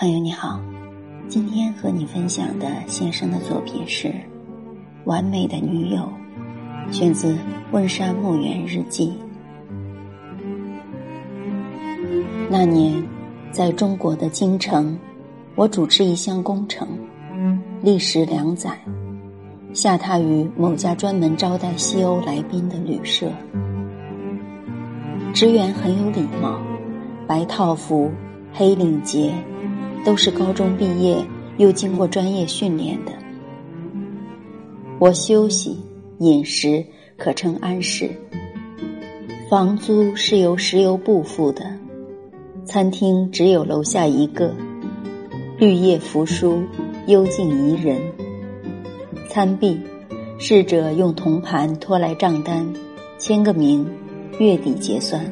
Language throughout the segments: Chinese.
朋友你好，今天和你分享的先生的作品是《完美的女友》，选自《温莎墓园日记》。那年，在中国的京城，我主持一项工程，历时两载，下榻于某家专门招待西欧来宾的旅社。职员很有礼貌，白套服，黑领结。都是高中毕业又经过专业训练的。我休息、饮食可称安适，房租是由石油部付的，餐厅只有楼下一个，绿叶扶疏，幽静宜人。餐毕，侍者用铜盘拖来账单，签个名，月底结算。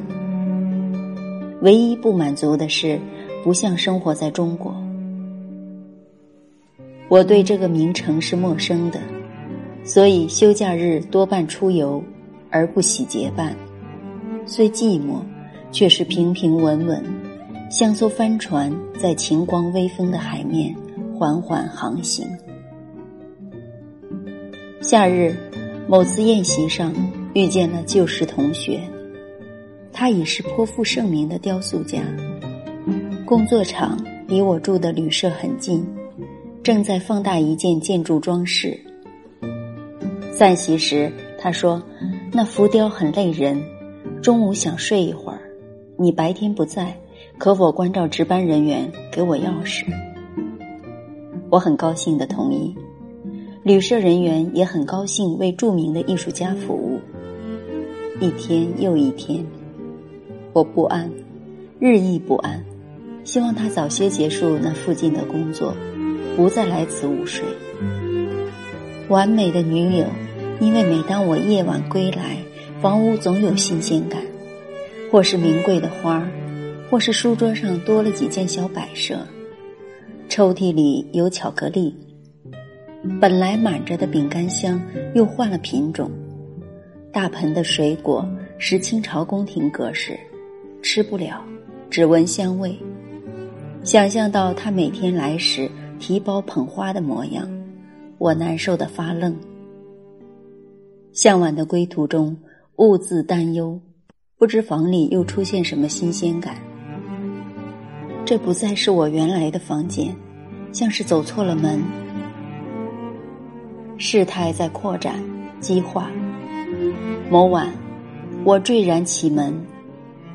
唯一不满足的是。不像生活在中国，我对这个名城是陌生的，所以休假日多半出游，而不喜结伴。虽寂寞，却是平平稳稳，像艘帆船在晴光微风的海面缓缓航行。夏日，某次宴席上遇见了旧时同学，他已是颇负盛名的雕塑家。工作场离我住的旅社很近，正在放大一件建筑装饰。散席时，他说：“那浮雕很累人，中午想睡一会儿。你白天不在，可否关照值班人员给我钥匙？”我很高兴的同意。旅社人员也很高兴为著名的艺术家服务。一天又一天，我不安，日益不安。希望他早些结束那附近的工作，不再来此午睡。完美的女友，因为每当我夜晚归来，房屋总有新鲜感，或是名贵的花儿，或是书桌上多了几件小摆设，抽屉里有巧克力，本来满着的饼干箱又换了品种，大盆的水果是清朝宫廷格式，吃不了，只闻香味。想象到他每天来时提包捧花的模样，我难受的发愣。向晚的归途中，兀自担忧，不知房里又出现什么新鲜感。这不再是我原来的房间，像是走错了门。事态在扩展、激化。某晚，我坠然启门，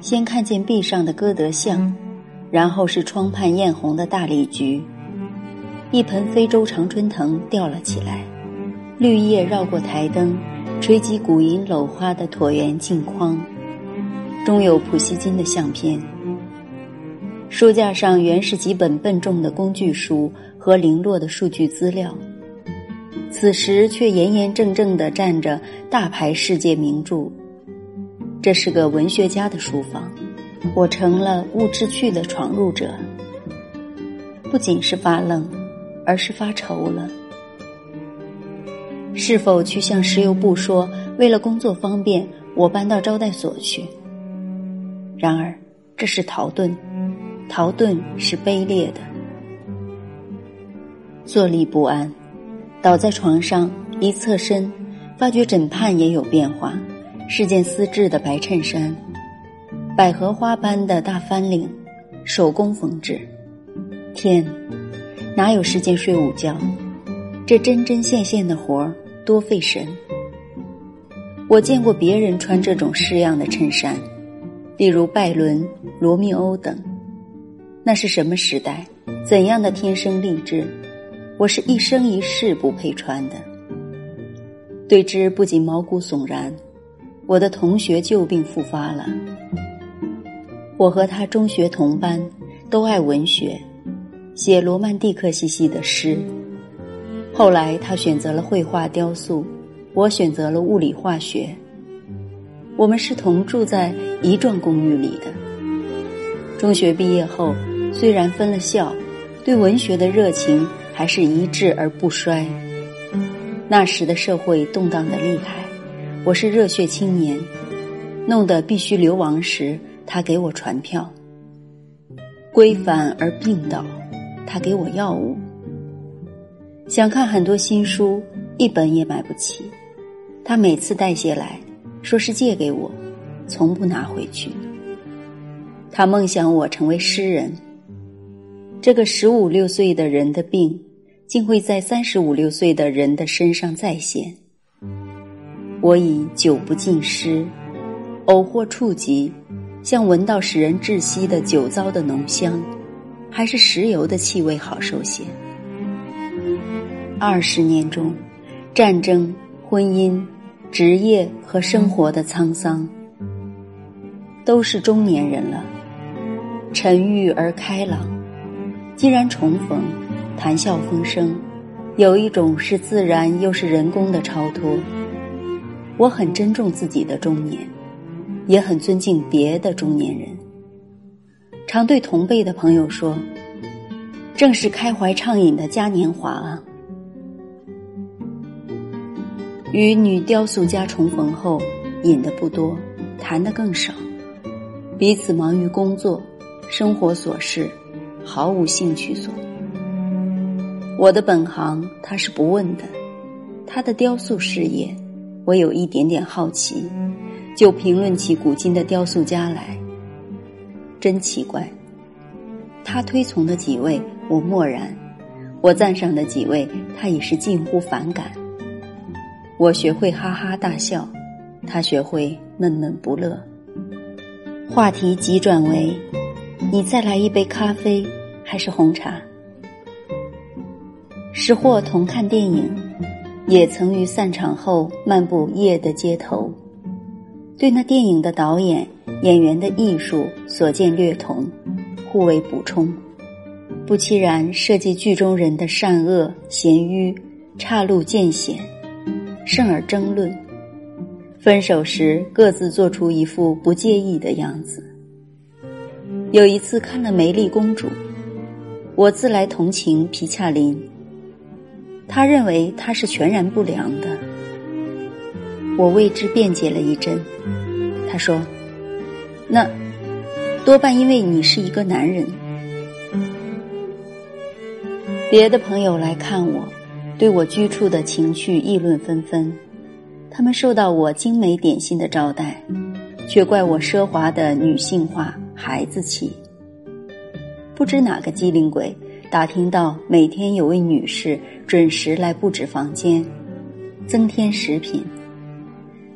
先看见壁上的歌德像。然后是窗畔艳红的大理菊，一盆非洲常春藤吊了起来，绿叶绕过台灯，吹击古银镂花的椭圆镜框，中有普希金的相片。书架上原是几本笨重的工具书和零落的数据资料，此时却严严正正地站着大牌世界名著。这是个文学家的书房。我成了物之趣的闯入者，不仅是发愣，而是发愁了。是否去向石油部说，为了工作方便，我搬到招待所去？然而，这是逃遁，逃遁是卑劣的。坐立不安，倒在床上，一侧身，发觉枕畔也有变化，是件丝质的白衬衫。百合花般的大翻领，手工缝制。天，哪有时间睡午觉？这针针线线的活儿多费神。我见过别人穿这种式样的衬衫，例如拜伦、罗密欧等。那是什么时代？怎样的天生丽质？我是一生一世不配穿的。对之不仅毛骨悚然，我的同学旧病复发了。我和他中学同班，都爱文学，写罗曼蒂克兮兮的诗。后来他选择了绘画雕塑，我选择了物理化学。我们是同住在一幢公寓里的。中学毕业后，虽然分了校，对文学的热情还是一致而不衰。那时的社会动荡的厉害，我是热血青年，弄得必须流亡时。他给我传票，归返而病倒，他给我药物。想看很多新书，一本也买不起。他每次带些来，说是借给我，从不拿回去。他梦想我成为诗人。这个十五六岁的人的病，竟会在三十五六岁的人的身上再现。我已久不进诗，偶或触及，像闻到使人窒息的酒糟的浓香，还是石油的气味好受些。二十年中，战争、婚姻、职业和生活的沧桑，都是中年人了，沉郁而开朗。既然重逢，谈笑风生，有一种是自然又是人工的超脱。我很珍重自己的中年，也很尊敬别的中年人。常对同辈的朋友说：“正是开怀畅饮的嘉年华啊！”与女雕塑家重逢后，饮的不多，谈的更少，彼此忙于工作、生活琐事，毫无兴趣所。我的本行他是不问的，他的雕塑事业，我有一点点好奇，就评论起古今的雕塑家来。真奇怪，他推崇的几位我默然，我赞赏的几位他已是近乎反感。我学会哈哈大笑，他学会闷闷不乐。话题急转为：“你再来一杯咖啡，还是红茶？”时或同看电影，也曾于散场后漫步夜的街头，对那电影的导演、演员的艺术所见略同，互为补充。不期然设计剧中人的善恶、贤愚、岔路见险。甚而争论，分手时各自做出一副不介意的样子。有一次看了《梅丽公主》，我自来同情皮恰林，他认为她是全然不良的。我为之辩解了一阵，他说：“那多半因为你是一个男人。”别的朋友来看我。对我居处的情绪议论纷纷，他们受到我精美点心的招待，却怪我奢华的女性化、孩子气。不知哪个机灵鬼打听到每天有位女士准时来布置房间，增添食品，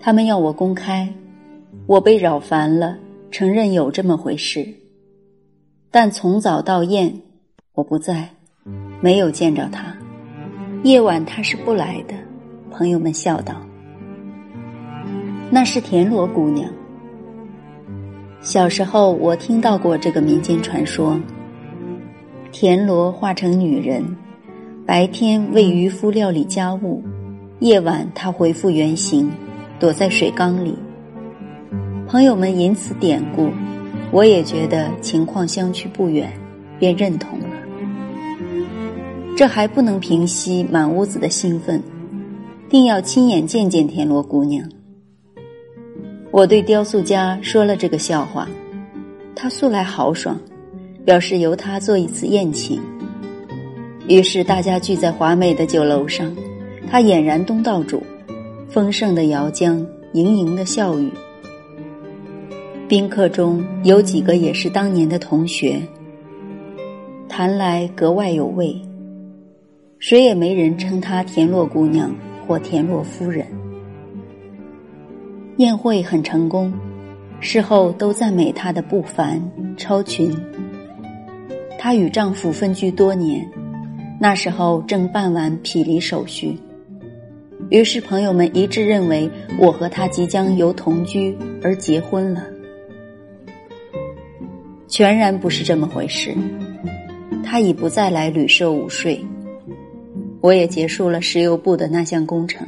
他们要我公开，我被扰烦了，承认有这么回事，但从早到宴，我不在，没有见着她。夜晚他是不来的，朋友们笑道：“那是田螺姑娘。”小时候我听到过这个民间传说。田螺化成女人，白天为渔夫料理家务，夜晚她恢复原形，躲在水缸里。朋友们因此典故，我也觉得情况相去不远，便认同了。这还不能平息满屋子的兴奋，定要亲眼见见田螺姑娘。我对雕塑家说了这个笑话，他素来豪爽，表示由他做一次宴请。于是大家聚在华美的酒楼上，他俨然东道主，丰盛的肴浆，盈盈的笑语。宾客中有几个也是当年的同学，谈来格外有味。谁也没人称她田螺姑娘或田螺夫人。宴会很成功，事后都赞美她的不凡超群。她与丈夫分居多年，那时候正办完匹离手续，于是朋友们一致认为我和他即将由同居而结婚了。全然不是这么回事，他已不再来旅社午睡。我也结束了石油部的那项工程。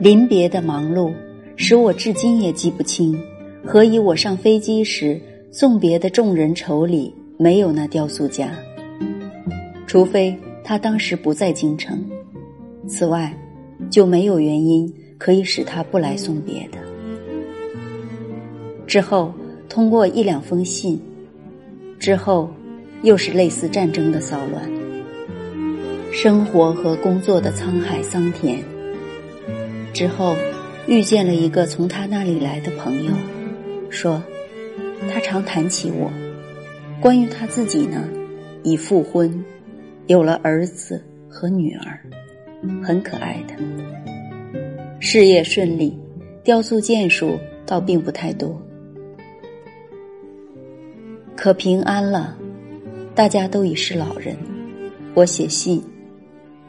临别的忙碌使我至今也记不清，何以我上飞机时送别的众人愁里没有那雕塑家。除非他当时不在京城，此外就没有原因可以使他不来送别的。之后通过一两封信，之后又是类似战争的骚乱，生活和工作的沧海桑田。之后，遇见了一个从他那里来的朋友，说他常谈起我，关于他自己呢，已复婚，有了儿子和女儿，很可爱的，事业顺利，雕塑件数倒并不太多，可平安了。大家都已是老人，我写信，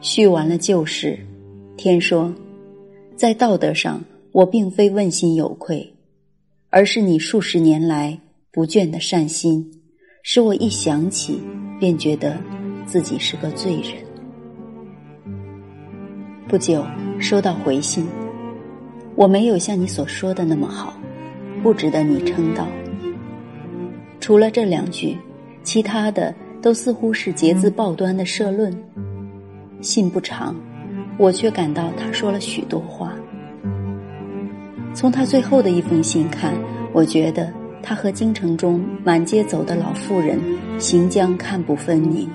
叙完了旧事，天说，在道德上我并非问心有愧，而是你数十年来不倦的善心，使我一想起便觉得自己是个罪人。不久收到回信，我没有像你所说的那么好，不值得你称道。除了这两句。其他的都似乎是节字报端的社论。信不长，我却感到他说了许多话。从他最后的一封信看，我觉得他和京城中满街走的老妇人行将看不分明。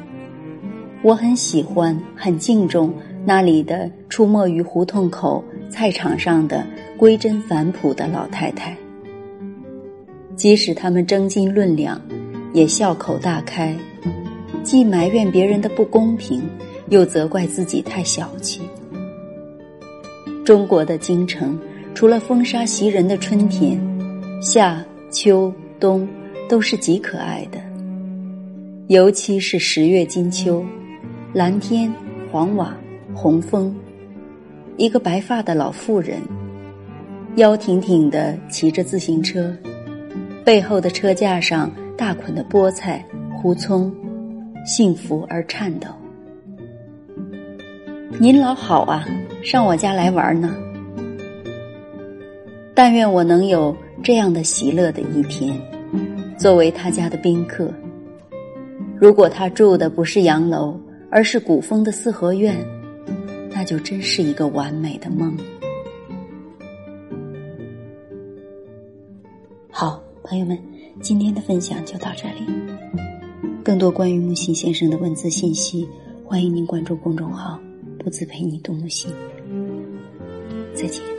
我很喜欢，很敬重那里的出没于胡同口、菜场上的归真返朴的老太太，即使他们争斤论两。也笑口大开，既埋怨别人的不公平，又责怪自己太小气。中国的京城，除了风沙袭人的春天，夏、秋、冬都是极可爱的，尤其是十月金秋，蓝天、黄瓦、红枫，一个白发的老妇人，腰挺挺的骑着自行车，背后的车架上。大捆的菠菜、胡葱，幸福而颤抖。您老好啊，上我家来玩呢。但愿我能有这样的喜乐的一天，作为他家的宾客。如果他住的不是洋楼，而是古风的四合院，那就真是一个完美的梦。好，朋友们。今天的分享就到这里。更多关于木心先生的文字信息，欢迎您关注公众号“不自陪你读木心”。再见。